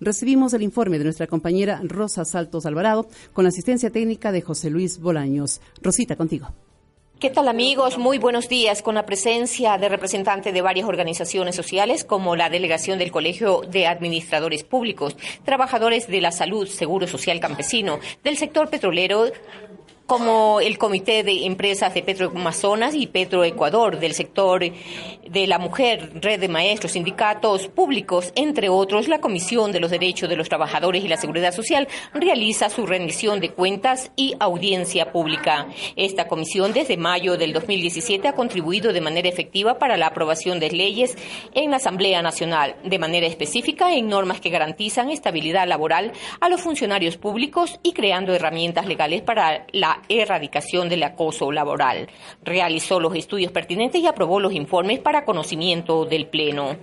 recibimos el informe de nuestra compañera Rosa Saltos Alvarado con la asistencia técnica de José Luis Bolaños. Rosita, contigo. ¿Qué tal amigos? Muy buenos días. Con la presencia de representantes de varias organizaciones sociales como la delegación del Colegio de Administradores Públicos, trabajadores de la salud, Seguro Social Campesino, del sector petrolero, como el Comité de Empresas de Petroamazonas y Petroecuador, del sector de la mujer, red de maestros, sindicatos públicos, entre otros, la Comisión de los Derechos de los Trabajadores y la Seguridad Social realiza su rendición de cuentas y audiencia pública. Esta comisión desde mayo del 2017 ha contribuido de manera efectiva para la aprobación de leyes en la Asamblea Nacional, de manera específica en normas que garantizan estabilidad laboral a los funcionarios públicos y creando herramientas legales para la erradicación del acoso laboral. Realizó los estudios pertinentes y aprobó los informes para conocimiento del Pleno.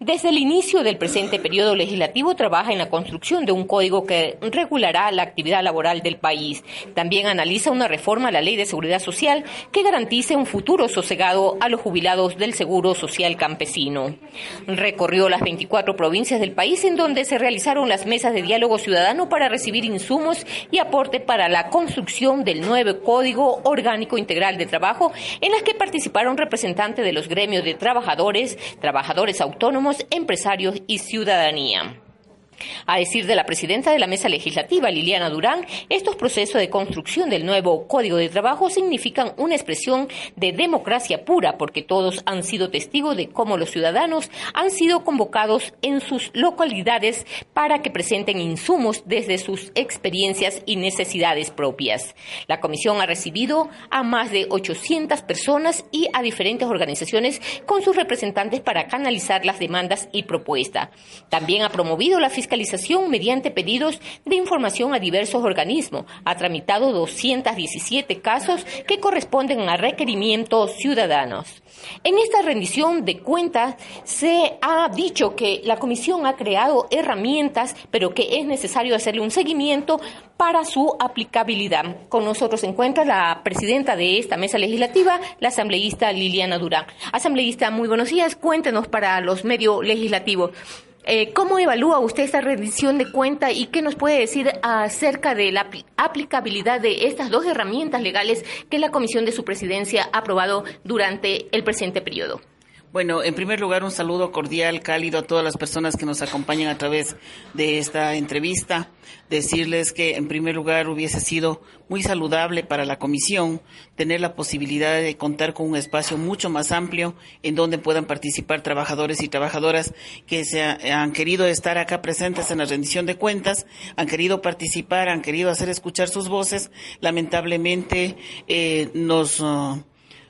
Desde el inicio del presente periodo legislativo trabaja en la construcción de un código que regulará la actividad laboral del país. También analiza una reforma a la Ley de Seguridad Social que garantice un futuro sosegado a los jubilados del Seguro Social Campesino. Recorrió las 24 provincias del país en donde se realizaron las mesas de diálogo ciudadano para recibir insumos y aporte para la construcción de el nuevo Código Orgánico Integral de Trabajo, en las que participaron representantes de los gremios de trabajadores, trabajadores autónomos, empresarios y ciudadanía. A decir de la presidenta de la mesa legislativa, Liliana Durán, estos procesos de construcción del nuevo Código de Trabajo significan una expresión de democracia pura, porque todos han sido testigos de cómo los ciudadanos han sido convocados en sus localidades para que presenten insumos desde sus experiencias y necesidades propias. La comisión ha recibido a más de 800 personas y a diferentes organizaciones con sus representantes para canalizar las demandas y propuestas. También ha promovido la fiscalización mediante pedidos de información a diversos organismos. Ha tramitado 217 casos que corresponden a requerimientos ciudadanos. En esta rendición de cuentas se ha dicho que la Comisión ha creado herramientas, pero que es necesario hacerle un seguimiento para su aplicabilidad. Con nosotros se encuentra la presidenta de esta mesa legislativa, la asambleísta Liliana Durán. Asambleísta, muy buenos días. Cuéntenos para los medios legislativos. Eh, ¿Cómo evalúa usted esta rendición de cuenta y qué nos puede decir acerca de la aplicabilidad de estas dos herramientas legales que la Comisión de su Presidencia ha aprobado durante el presente periodo? Bueno, en primer lugar, un saludo cordial, cálido a todas las personas que nos acompañan a través de esta entrevista. Decirles que, en primer lugar, hubiese sido muy saludable para la comisión tener la posibilidad de contar con un espacio mucho más amplio en donde puedan participar trabajadores y trabajadoras que se han querido estar acá presentes en la rendición de cuentas, han querido participar, han querido hacer escuchar sus voces. Lamentablemente, eh, nos. Uh,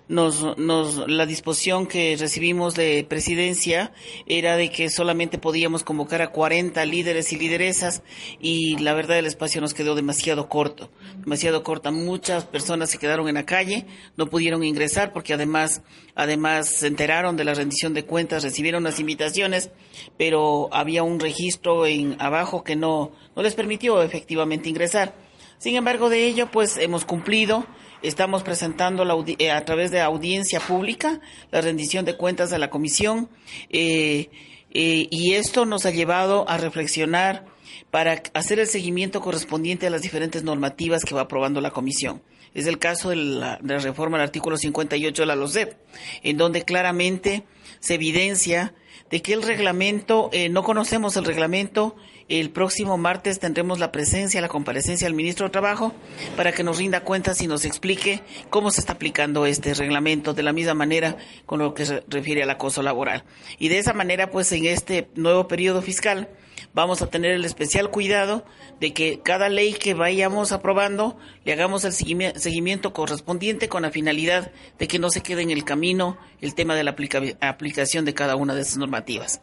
nos, nos, la disposición que recibimos de presidencia era de que solamente podíamos convocar a 40 líderes y lideresas y la verdad el espacio nos quedó demasiado corto, demasiado corta. Muchas personas se quedaron en la calle, no pudieron ingresar porque además, además se enteraron de la rendición de cuentas, recibieron las invitaciones, pero había un registro en abajo que no, no les permitió efectivamente ingresar. Sin embargo, de ello, pues hemos cumplido Estamos presentando eh, a través de audiencia pública la rendición de cuentas de la comisión eh, eh, y esto nos ha llevado a reflexionar para hacer el seguimiento correspondiente a las diferentes normativas que va aprobando la comisión. Es el caso de la, de la reforma del artículo 58 de la LOCEP, en donde claramente se evidencia de que el reglamento, no conocemos el reglamento el próximo martes tendremos la presencia, la comparecencia del ministro de Trabajo para que nos rinda cuentas y nos explique cómo se está aplicando este reglamento de la misma manera con lo que se refiere al acoso laboral. Y de esa manera, pues en este nuevo periodo fiscal vamos a tener el especial cuidado de que cada ley que vayamos aprobando le hagamos el seguimiento correspondiente con la finalidad de que no se quede en el camino el tema de la aplicación de cada una de esas normativas.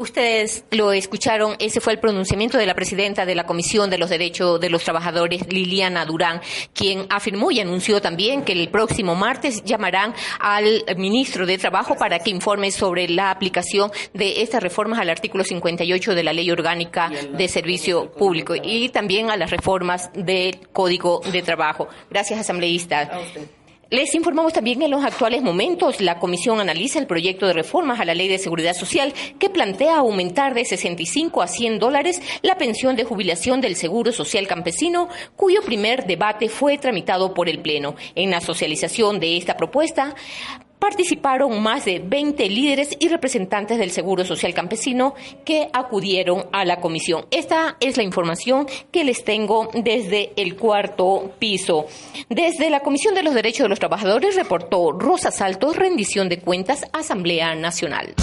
Ustedes lo escucharon, ese fue el pronunciamiento de la presidenta de la Comisión de los Derechos de los Trabajadores, Liliana Durán, quien afirmó y anunció también que el próximo martes llamarán al ministro de Trabajo para que informe sobre la aplicación de estas reformas al artículo 58 de la Ley Orgánica de Servicio Público y también a las reformas del Código de Trabajo. Gracias, asambleísta. Les informamos también en los actuales momentos, la Comisión analiza el proyecto de reformas a la Ley de Seguridad Social que plantea aumentar de 65 a 100 dólares la pensión de jubilación del Seguro Social Campesino, cuyo primer debate fue tramitado por el Pleno. En la socialización de esta propuesta, participaron más de 20 líderes y representantes del Seguro Social Campesino que acudieron a la comisión. Esta es la información que les tengo desde el cuarto piso. Desde la Comisión de los Derechos de los Trabajadores reportó Rosa Saltos, rendición de cuentas, Asamblea Nacional.